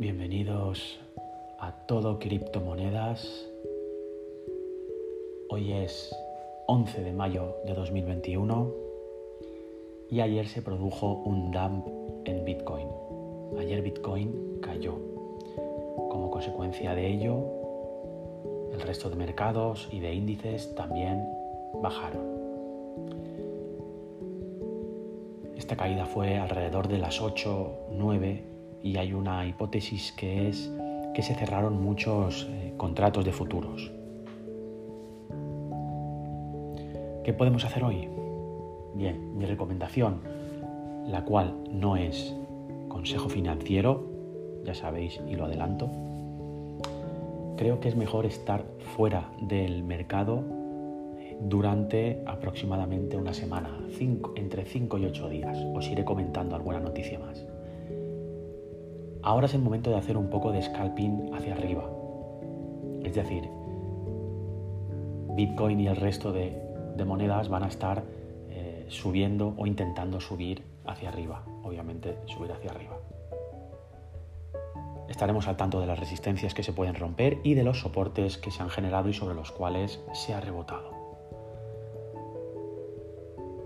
Bienvenidos a todo criptomonedas. Hoy es 11 de mayo de 2021 y ayer se produjo un dump en Bitcoin. Ayer Bitcoin cayó. Como consecuencia de ello, el resto de mercados y de índices también bajaron. Esta caída fue alrededor de las 8, 9 y hay una hipótesis que es que se cerraron muchos eh, contratos de futuros. ¿Qué podemos hacer hoy? Bien, mi recomendación, la cual no es consejo financiero, ya sabéis y lo adelanto, creo que es mejor estar fuera del mercado eh, durante aproximadamente una semana, entre 5 y 8 días. Os iré comentando alguna noticia más. Ahora es el momento de hacer un poco de scalping hacia arriba. Es decir, Bitcoin y el resto de, monedas van a estar eh, subiendo o intentando subir hacia arriba. Obviamente subir hacia arriba. Estaremos al tanto de las resistencias que se pueden romper y de los soportes que se han generado y sobre los cuales se ha rebotado.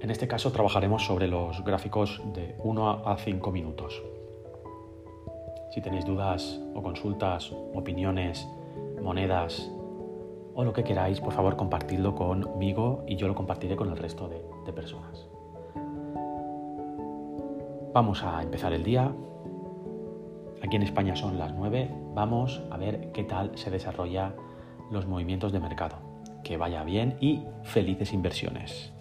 En este caso trabajaremos sobre los gráficos de 1 a 5 minutos. Si tenéis dudas o consultas, opiniones, monedas o lo que queráis, por favor compartidlo conmigo y yo lo compartiré con el resto de, de personas. Vamos a empezar el día. Aquí en España son las 9. Vamos a ver qué tal se desarrolla los movimientos de mercado. Que vaya bien y felices inversiones.